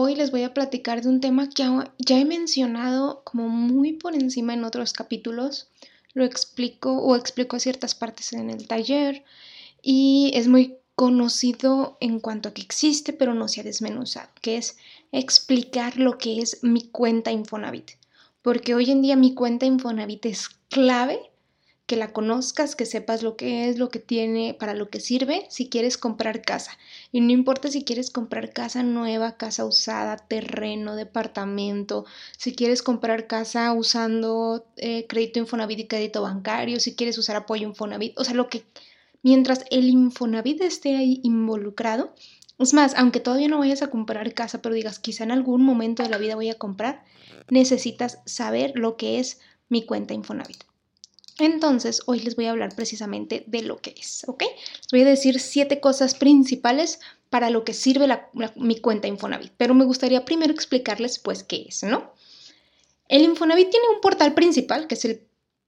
Hoy les voy a platicar de un tema que ya he mencionado como muy por encima en otros capítulos. Lo explico o explico ciertas partes en el taller y es muy conocido en cuanto a que existe, pero no se ha desmenuzado, que es explicar lo que es mi cuenta Infonavit. Porque hoy en día mi cuenta Infonavit es clave que la conozcas, que sepas lo que es, lo que tiene, para lo que sirve, si quieres comprar casa. Y no importa si quieres comprar casa nueva, casa usada, terreno, departamento, si quieres comprar casa usando eh, crédito Infonavit y crédito bancario, si quieres usar apoyo Infonavit, o sea, lo que, mientras el Infonavit esté ahí involucrado, es más, aunque todavía no vayas a comprar casa, pero digas, quizá en algún momento de la vida voy a comprar, necesitas saber lo que es mi cuenta Infonavit. Entonces, hoy les voy a hablar precisamente de lo que es, ¿ok? Les voy a decir siete cosas principales para lo que sirve mi cuenta Infonavit, pero me gustaría primero explicarles pues qué es, ¿no? El Infonavit tiene un portal principal, que es el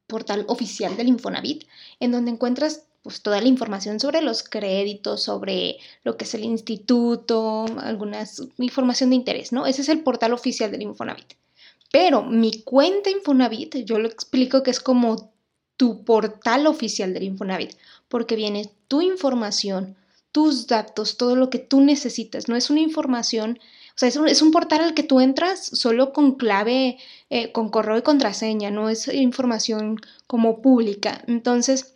portal oficial del Infonavit, en donde encuentras pues toda la información sobre los créditos, sobre lo que es el instituto, alguna información de interés, ¿no? Ese es el portal oficial del Infonavit. Pero mi cuenta Infonavit, yo lo explico que es como tu portal oficial del Infonavit, porque viene tu información, tus datos, todo lo que tú necesitas. No es una información, o sea, es un, portal al que tú entras solo con clave, eh, con correo y contraseña, no es información como pública. Entonces,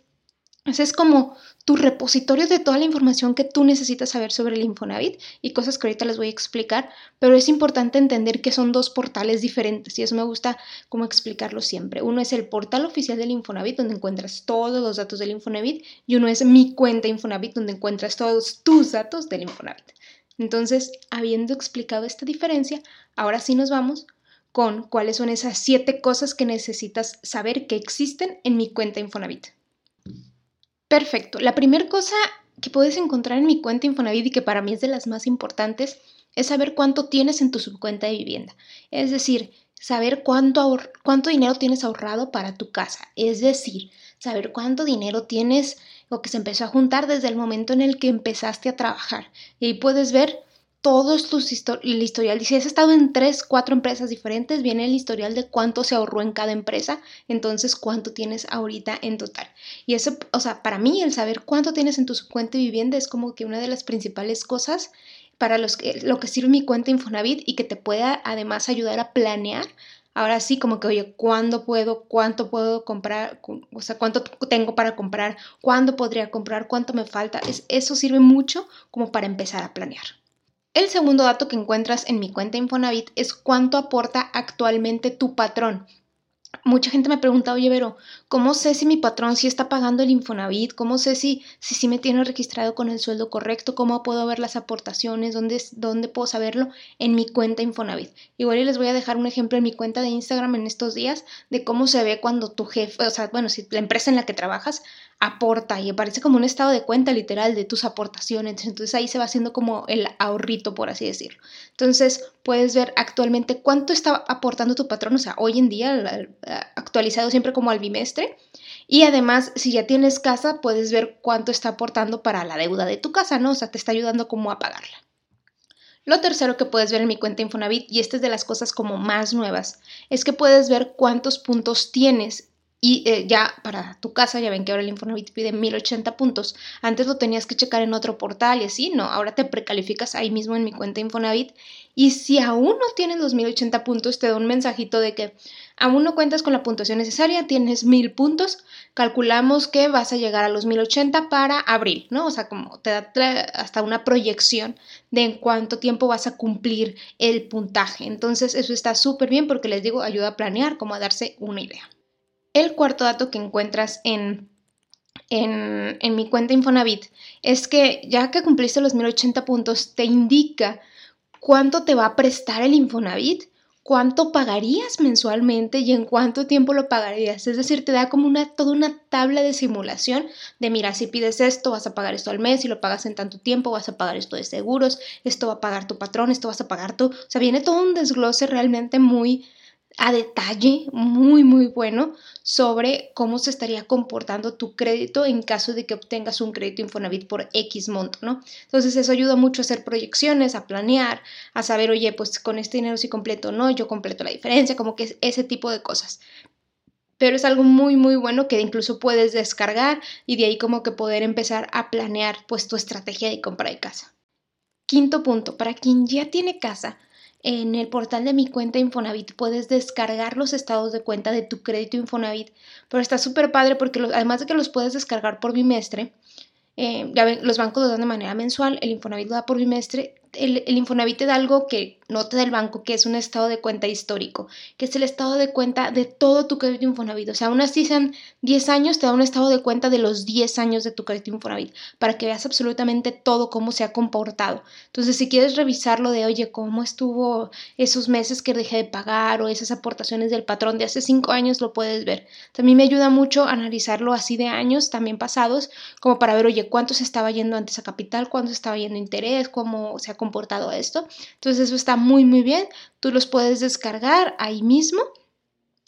ese es como tu repositorio de toda la información que tú necesitas saber sobre el Infonavit y cosas que ahorita les voy a explicar, pero es importante entender que son dos portales diferentes y eso me gusta como explicarlo siempre. Uno es el portal oficial del Infonavit donde encuentras todos los datos del Infonavit y uno es mi cuenta Infonavit donde encuentras todos tus datos del Infonavit. Entonces, habiendo explicado esta diferencia, ahora sí nos vamos con cuáles son esas siete cosas que necesitas saber que existen en mi cuenta Infonavit. Perfecto. La primera cosa que puedes encontrar en mi cuenta Infonavit y que para mí es de las más importantes es saber cuánto tienes en tu subcuenta de vivienda. Es decir, saber cuánto, cuánto dinero tienes ahorrado para tu casa. Es decir, saber cuánto dinero tienes o que se empezó a juntar desde el momento en el que empezaste a trabajar. Y ahí puedes ver todos tus el historial. Y si has estado en tres, cuatro empresas diferentes, viene el historial de cuánto se ahorró en cada empresa, entonces cuánto tienes ahorita en total. Y eso, o sea, para mí el saber cuánto tienes en tu cuenta de vivienda es como que una de las principales cosas para los que, lo que sirve mi cuenta Infonavit y que te pueda además ayudar a planear ahora sí, como que, oye, ¿cuándo puedo? ¿Cuánto puedo comprar? O sea, ¿cuánto tengo para comprar? ¿Cuándo podría comprar? ¿Cuánto me falta? Es, eso sirve mucho como para empezar a planear. El segundo dato que encuentras en mi cuenta Infonavit es cuánto aporta actualmente tu patrón. Mucha gente me pregunta, oye, Vero, ¿cómo sé si mi patrón sí está pagando el Infonavit? ¿Cómo sé si, si, si me tiene registrado con el sueldo correcto? ¿Cómo puedo ver las aportaciones? ¿Dónde, ¿Dónde puedo saberlo? En mi cuenta Infonavit. Igual les voy a dejar un ejemplo en mi cuenta de Instagram en estos días de cómo se ve cuando tu jefe, o sea, bueno, si la empresa en la que trabajas aporta y aparece como un estado de cuenta literal de tus aportaciones. Entonces ahí se va haciendo como el ahorrito, por así decirlo. Entonces puedes ver actualmente cuánto está aportando tu patrón, o sea, hoy en día actualizado siempre como al bimestre. Y además, si ya tienes casa, puedes ver cuánto está aportando para la deuda de tu casa, ¿no? O sea, te está ayudando como a pagarla. Lo tercero que puedes ver en mi cuenta Infonavit, y esta es de las cosas como más nuevas, es que puedes ver cuántos puntos tienes y eh, ya para tu casa, ya ven que ahora el Infonavit pide 1080 puntos. Antes lo tenías que checar en otro portal y así, no. Ahora te precalificas ahí mismo en mi cuenta Infonavit. Y si aún no tienes los 1080 puntos, te da un mensajito de que aún no cuentas con la puntuación necesaria, tienes 1000 puntos. Calculamos que vas a llegar a los 1080 para abril, ¿no? O sea, como te da hasta una proyección de en cuánto tiempo vas a cumplir el puntaje. Entonces, eso está súper bien porque les digo, ayuda a planear, como a darse una idea. El cuarto dato que encuentras en, en, mi cuenta Infonavit es que ya que cumpliste los 1080 puntos, te indica cuánto te va a prestar el Infonavit cuánto pagarías mensualmente y en cuánto tiempo lo pagarías. Es decir, te da como una, toda una tabla de simulación de, mira, si pides esto, vas a pagar esto al mes, si lo pagas en tanto tiempo, vas a pagar esto de seguros, esto va a pagar tu patrón, esto vas a pagar tú. O sea, viene todo un desglose realmente muy a detalle, muy, muy bueno sobre cómo se estaría comportando tu crédito en caso de que obtengas un crédito Infonavit por X monto, ¿no? Entonces eso ayuda mucho a hacer proyecciones, a planear, a saber, oye, pues con este dinero sí completo o no, yo completo la diferencia, como que es ese tipo de cosas. Pero es algo muy, muy bueno que incluso puedes descargar y de ahí como que poder empezar a planear pues tu estrategia de compra de casa. Quinto punto, para quien ya tiene casa, en el portal de mi cuenta Infonavit puedes descargar los estados de cuenta de tu crédito Infonavit, pero está súper padre porque además de que los puedes descargar por bimestre, eh, ya ven, los bancos lo dan de manera mensual, el Infonavit lo da por bimestre, el, el, Infonavit te da algo que no te da banco, que es un estado de cuenta histórico, que es el estado de cuenta de todo tu crédito Infonavit. O sea, aún así sean 10 años, te da un estado de cuenta de los 10 años de tu crédito Infonavit, para que veas absolutamente todo cómo se ha comportado. Entonces, si quieres revisarlo de, oye, cómo estuvo esos meses que dejé de pagar o esas aportaciones del patrón de hace 5 años, lo puedes ver. También me ayuda mucho analizarlo así de años también pasados, como para ver, oye, cuánto se estaba yendo antes a capital, cuánto estaba yendo interés, cómo se ha comportado esto. Entonces eso está muy muy bien, tú los puedes descargar ahí mismo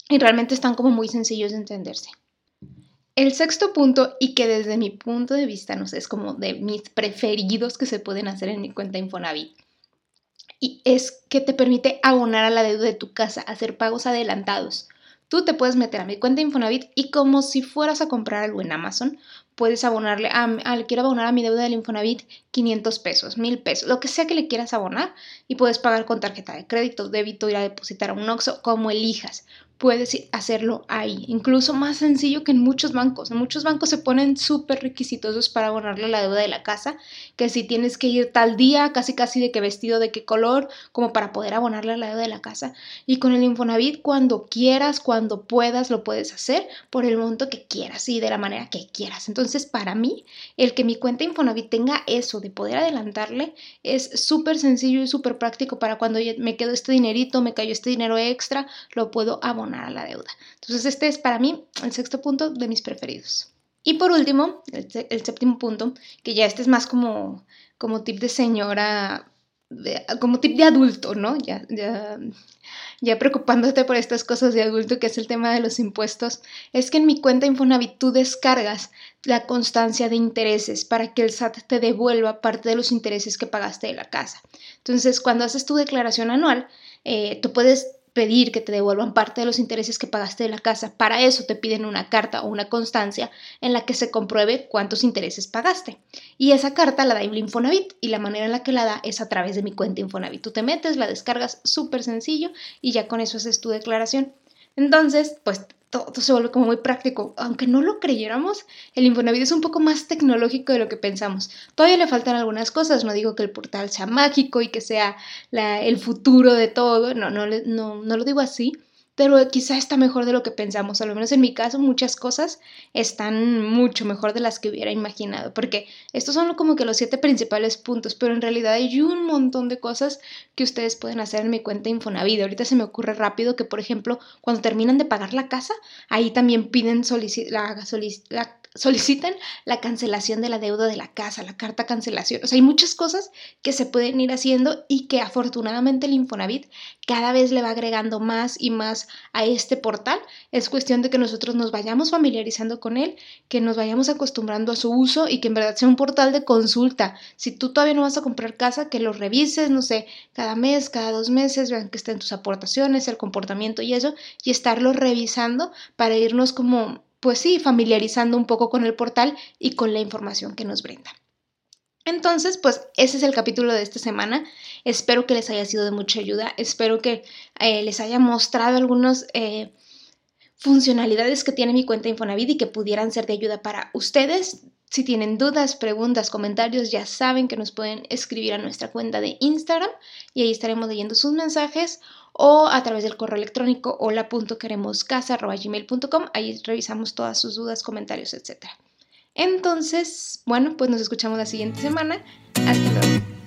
y realmente están como muy sencillos de entenderse. El sexto punto, y que desde mi punto de vista, no sé, es como de mis preferidos que se pueden hacer en mi cuenta Infonavit, y es que te permite abonar a la deuda de tu casa, hacer pagos adelantados. Tú te puedes meter a mi cuenta Infonavit y como si fueras a comprar algo en Amazon, puedes abonarle, a, quiero abonar a mi deuda del Infonavit 500 pesos, 1000 pesos, lo que sea que le quieras abonar y puedes pagar con tarjeta de crédito, débito, ir a depositar a un OXO, como elijas puedes hacerlo ahí, incluso más sencillo que en muchos bancos. En muchos bancos se ponen súper requisitosos para abonarle la deuda de la casa, que si tienes que ir tal día, casi casi de qué vestido, de qué color, como para poder abonarle la deuda de la casa. Y con el Infonavit, cuando quieras, cuando puedas, lo puedes hacer por el monto que quieras y de la manera que quieras. Entonces, para mí, el que mi cuenta Infonavit tenga eso de poder adelantarle es súper sencillo y súper práctico para cuando me quedo este dinerito, me cayó este dinero extra, lo puedo abonar a la deuda. Entonces este es para mí el sexto punto de mis preferidos. Y por último, el, séptimo punto, que ya este es más como, como tip de señora, como tip de adulto, ¿no? Ya, ya, ya preocupándote por estas cosas de adulto, que es el tema de los impuestos, es que en mi cuenta Infonavit tú descargas la constancia de intereses para que el SAT te devuelva parte de los intereses que pagaste de la casa. Entonces, cuando haces tu declaración anual, eh, tú puedes pedir que te devuelvan parte de los intereses que pagaste de la casa. Para eso te piden una carta o una constancia en la que se compruebe cuántos intereses pagaste. Y esa carta la da Infonavit y la manera en la que la da es a través de mi cuenta Infonavit. Tú te metes, la descargas súper sencillo y ya con eso haces tu declaración. Entonces, pues todo, se vuelve como muy práctico. Aunque no lo creyéramos, el Infonavit es un poco más tecnológico de lo que pensamos. Todavía le faltan algunas cosas, no digo que el portal sea mágico y que sea el futuro de todo, no, no, no, no lo digo así, pero quizá está mejor de lo que pensamos. Al menos en mi caso, muchas cosas están mucho mejor de las que hubiera imaginado, porque estos son como que los siete principales puntos, pero en realidad hay un montón de cosas que ustedes pueden hacer en mi cuenta Infonavit. Ahorita se me ocurre rápido que, por ejemplo, cuando terminan de pagar la casa, ahí también piden la, la solicitan la cancelación de la deuda de la casa, la carta cancelación. O sea, hay muchas cosas que se pueden ir haciendo y que afortunadamente el Infonavit cada vez le va agregando más y más a este portal. Es cuestión de que nosotros nos vayamos familiarizando con él, que nos vayamos acostumbrando a su uso y que en verdad sea un portal de consulta. Si tú todavía no vas a comprar casa, que lo revises, no sé, cada mes, cada dos meses, vean que estén tus aportaciones, el comportamiento y eso, y estarlo revisando para irnos como pues sí, familiarizando un poco con el portal y con la información que nos brinda. Entonces, pues ese es el capítulo de esta semana. Espero que les haya sido de mucha ayuda. Espero que eh, les haya mostrado algunas eh, funcionalidades que tiene mi cuenta Infonavit y que pudieran ser de ayuda para ustedes. Si tienen dudas, preguntas, comentarios, ya saben que nos pueden escribir a nuestra cuenta de Instagram y ahí estaremos leyendo sus mensajes o a través del correo electrónico hola.queremoscasa.gmail.com. Ahí revisamos todas sus dudas, comentarios, etc. Entonces, bueno, pues nos escuchamos la siguiente semana. Hasta luego.